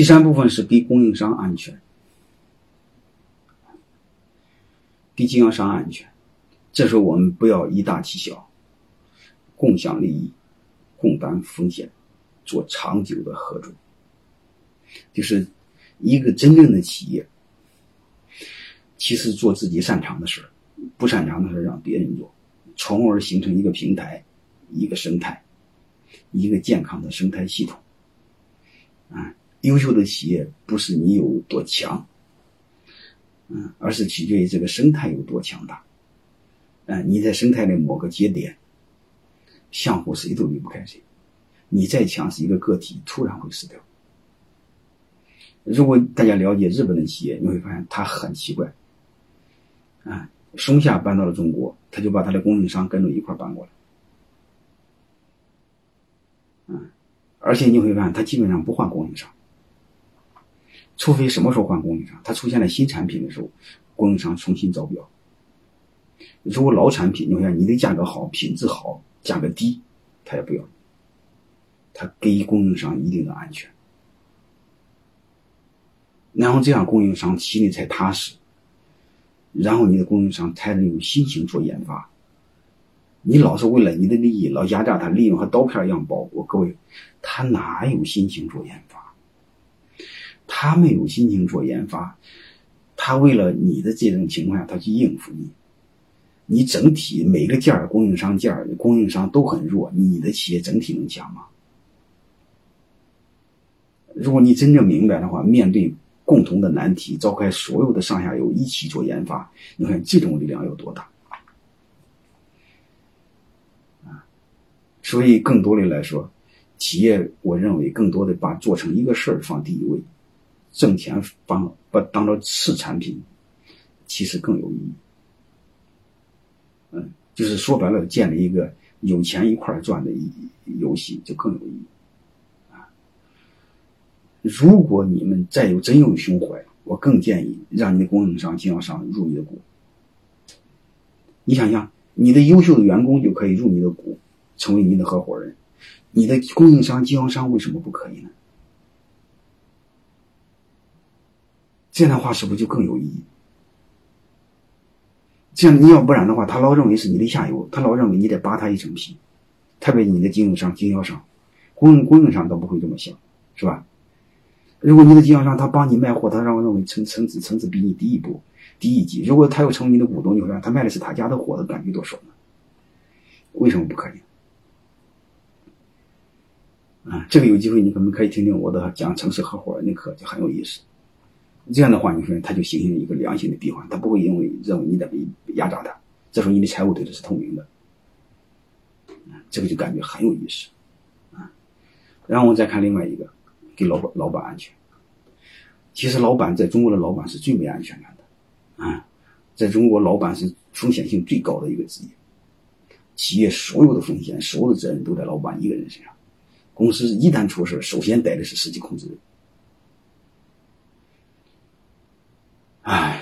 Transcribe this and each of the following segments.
第三部分是给供应商安全，给经销商安全。这时候我们不要以大欺小，共享利益，共担风险，做长久的合作。就是一个真正的企业，其实做自己擅长的事不擅长的事让别人做，从而形成一个平台，一个生态，一个健康的生态系统。啊，优秀的企业不是你有多强，嗯，而是取决于这个生态有多强大。嗯，你在生态的某个节点，相互谁都离不开谁。你再强势一个个体，突然会死掉。如果大家了解日本的企业，你会发现它很奇怪。啊，松下搬到了中国，他就把他的供应商跟着一块搬过来。嗯，而且你会发现，他基本上不换供应商，除非什么时候换供应商，他出现了新产品的时候，供应商重新招标。如果老产品，你看你的价格好，品质好，价格低，他也不要。他给供应商一定的安全，然后这样供应商心里才踏实，然后你的供应商才能有心情做研发。你老是为了你的利益，老压榨他，利润和刀片一样薄。我各位，他哪有心情做研发？他没有心情做研发，他为了你的这种情况下，他去应付你。你整体每个件儿供应商件儿供应商都很弱，你的企业整体能强吗？如果你真正明白的话，面对共同的难题，召开所有的上下游一起做研发，你看这种力量有多大？啊，所以更多的来说，企业我认为更多的把做成一个事儿放第一位，挣钱放把当做次产品，其实更有意义。嗯，就是说白了，建立一个有钱一块赚的一游戏就更有意义啊。如果你们再有真有胸怀，我更建议让你的供应商、经销商入你的股。你想想，你的优秀的员工就可以入你的股，成为你的合伙人。你的供应商、经销商为什么不可以呢？这样的话，是不是就更有意义？这样，你要不然的话，他老认为是你的下游，他老认为你得扒他一层皮，特别你的经销商、经销商、供应供应商都不会这么想，是吧？如果你的经销商他帮你卖货，他让我认为层层次层次比你低一步、低一级。如果他又成为你的股东，你会让他卖的是他家的货，他感觉多爽呢？为什么不可以？啊，这个有机会你可能可以听听我的讲城市合伙人的课，就很有意思。这样的话，你说他就形成了一个良性的闭环，他不会因为认为你在被压榨他，这时候你的财务对他是透明的，这个就感觉很有意思，啊，然后我再看另外一个，给老板老板安全。其实老板在中国的老板是最没安全感的，啊，在中国老板是风险性最高的一个职业，企业所有的风险、所有的责任都在老板一个人身上，公司一旦出事，首先逮的是实际控制人。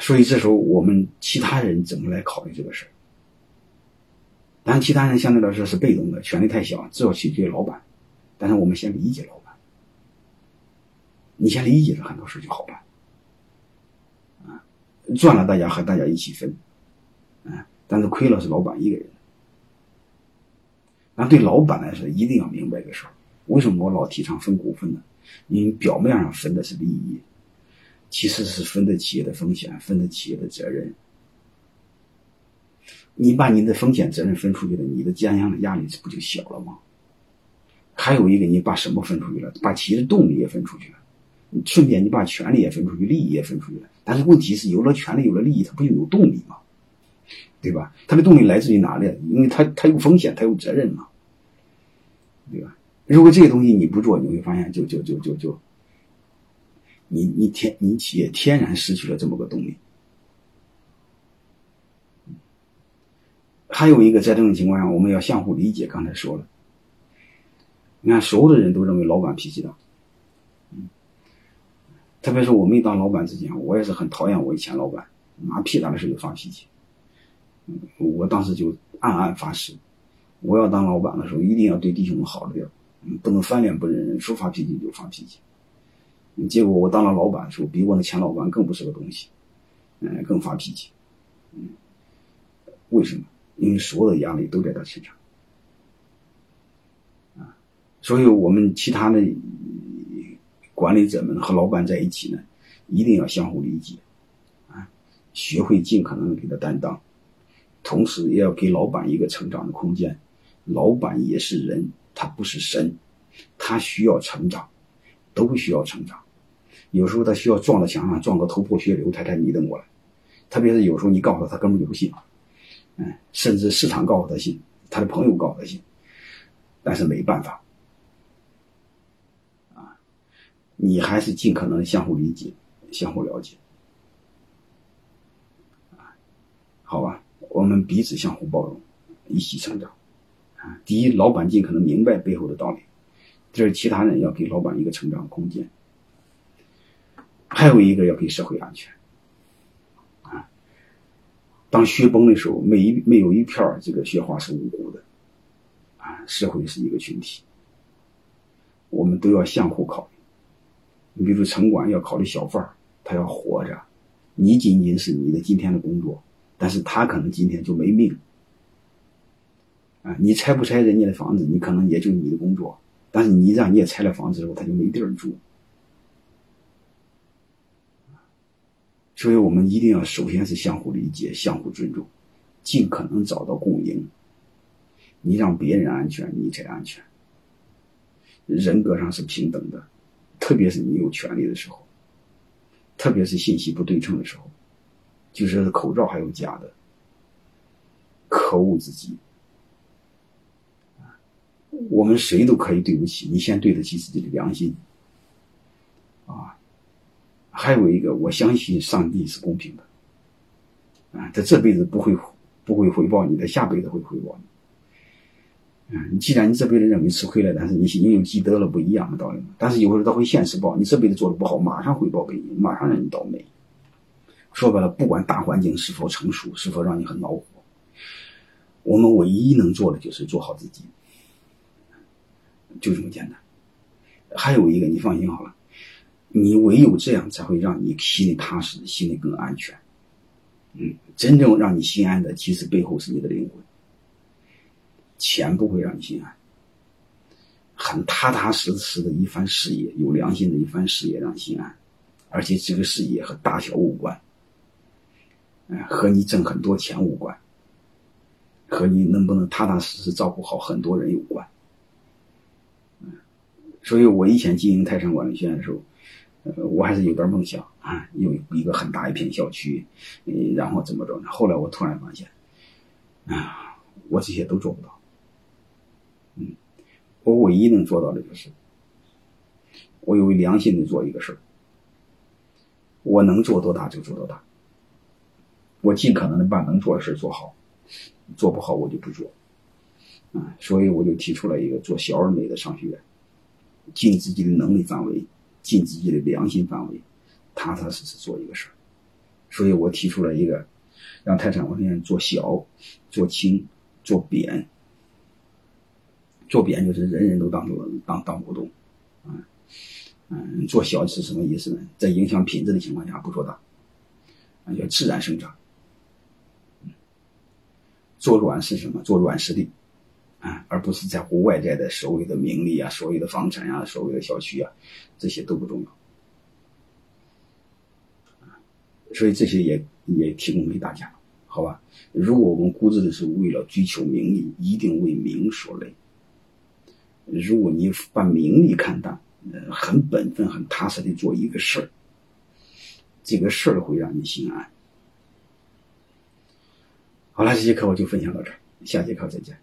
所以这时候我们其他人怎么来考虑这个事儿？当然，其他人相对来说是被动的，权力太小，只要取决于老板。但是我们先理解老板，你先理解了很多事就好办。啊，赚了大家和大家一起分，啊，但是亏了是老板一个人。那对老板来说，一定要明白一个事儿：为什么我老提倡分股份呢？因为表面上分的是利益。其实是分的企业的风险，分的企业的责任。你把你的风险责任分出去了，你的肩上的压力不就小了吗？还有一个，你把什么分出去了？把企业的动力也分出去了，顺便你把权利也分出去，利益也分出去了。但是问题是，有了权利，有了利益，它不就有动力吗？对吧？它的动力来自于哪里？因为它它有风险，它有责任嘛，对吧？如果这些东西你不做，你会发现，就就就就就。你你天你企业天然失去了这么个动力。还有一个，在这种情况下，我们要相互理解。刚才说了，你看，所有的人都认为老板脾气大，嗯，特别是我没当老板之前，我也是很讨厌我以前老板，拿屁大的事就发脾气。我当时就暗暗发誓，我要当老板的时候，一定要对弟兄们好着点，不能翻脸不认人，说发脾气就发脾气。结果我当了老板的时候，比我那前老板更不是个东西，嗯，更发脾气，嗯，为什么？因为所有的压力都在他身上，啊，所以我们其他的管理者们和老板在一起呢，一定要相互理解，啊，学会尽可能给他担当，同时也要给老板一个成长的空间。老板也是人，他不是神，他需要成长，都需要成长。有时候他需要撞到墙上，撞个头破血流，他才迷瞪过来。特别是有时候你告诉他，他根本就不信。嗯，甚至市场告诉他信，他的朋友告诉他信，但是没办法，啊，你还是尽可能相互理解、相互了解，啊，好吧，我们彼此相互包容，一起成长，啊，第一，老板尽可能明白背后的道理；，第二，其他人要给老板一个成长空间；，还有一个要给社会安全。啊当雪崩的时候，没一没有一片这个雪花是无辜的，啊，社会是一个群体，我们都要相互考虑。你比如城管要考虑小贩他要活着，你仅仅是你的今天的工作，但是他可能今天就没命。啊，你拆不拆人家的房子，你可能也就你的工作，但是你让人家拆了房子之后，他就没地儿住。所以我们一定要首先是相互理解、相互尊重，尽可能找到共赢。你让别人安全，你才安全。人格上是平等的，特别是你有权利的时候，特别是信息不对称的时候，就是口罩还有假的，可恶至极。我们谁都可以对不起，你先对得起自己的良心，啊。还有一个，我相信上帝是公平的，啊，他这辈子不会不会回报你，他下辈子会回报你。啊，你既然你这辈子认为吃亏了，但是你心有积德了，不一样的道理但是有时候他会现实报，你这辈子做的不好，马上回报给你，马上让你倒霉。说白了，不管大环境是否成熟，是否让你很恼火，我们唯一能做的就是做好自己，就这么简单。还有一个，你放心好了。你唯有这样，才会让你心里踏实，心里更安全。嗯，真正让你心安的，其实背后是你的灵魂。钱不会让你心安，很踏踏实实的一番事业，有良心的一番事业让你心安，而且这个事业和大小无关，嗯，和你挣很多钱无关，和你能不能踏踏实实照顾好很多人有关。嗯，所以我以前经营泰山管理学院的时候。我还是有点梦想啊，有一个很大一片校区，嗯，然后怎么着呢？后来我突然发现，啊，我这些都做不到。嗯，我唯一能做到的就是，我有良心的做一个事儿，我能做多大就做多大，我尽可能的把能做的事做好，做不好我就不做。啊，所以我就提出了一个做小而美的商学院，尽自己的能力范围。尽自己的良心范围，踏踏实实做一个事儿，所以我提出了一个，让泰山管理院做小、做轻、做扁。做扁就是人人都当做当当股东，嗯嗯，做小是什么意思呢？在影响品质的情况下不做大，啊，叫自然生长。做软是什么？做软实力。啊，而不是在乎外在的所谓的名利啊，所谓的房产啊，所谓的小区啊，这些都不重要。所以这些也也提供给大家，好吧？如果我们固执的是为了追求名利，一定为名所累。如果你把名利看淡，呃，很本分、很踏实的做一个事儿，这个事儿会让你心安。好了，这节课我就分享到这儿，下节课再见。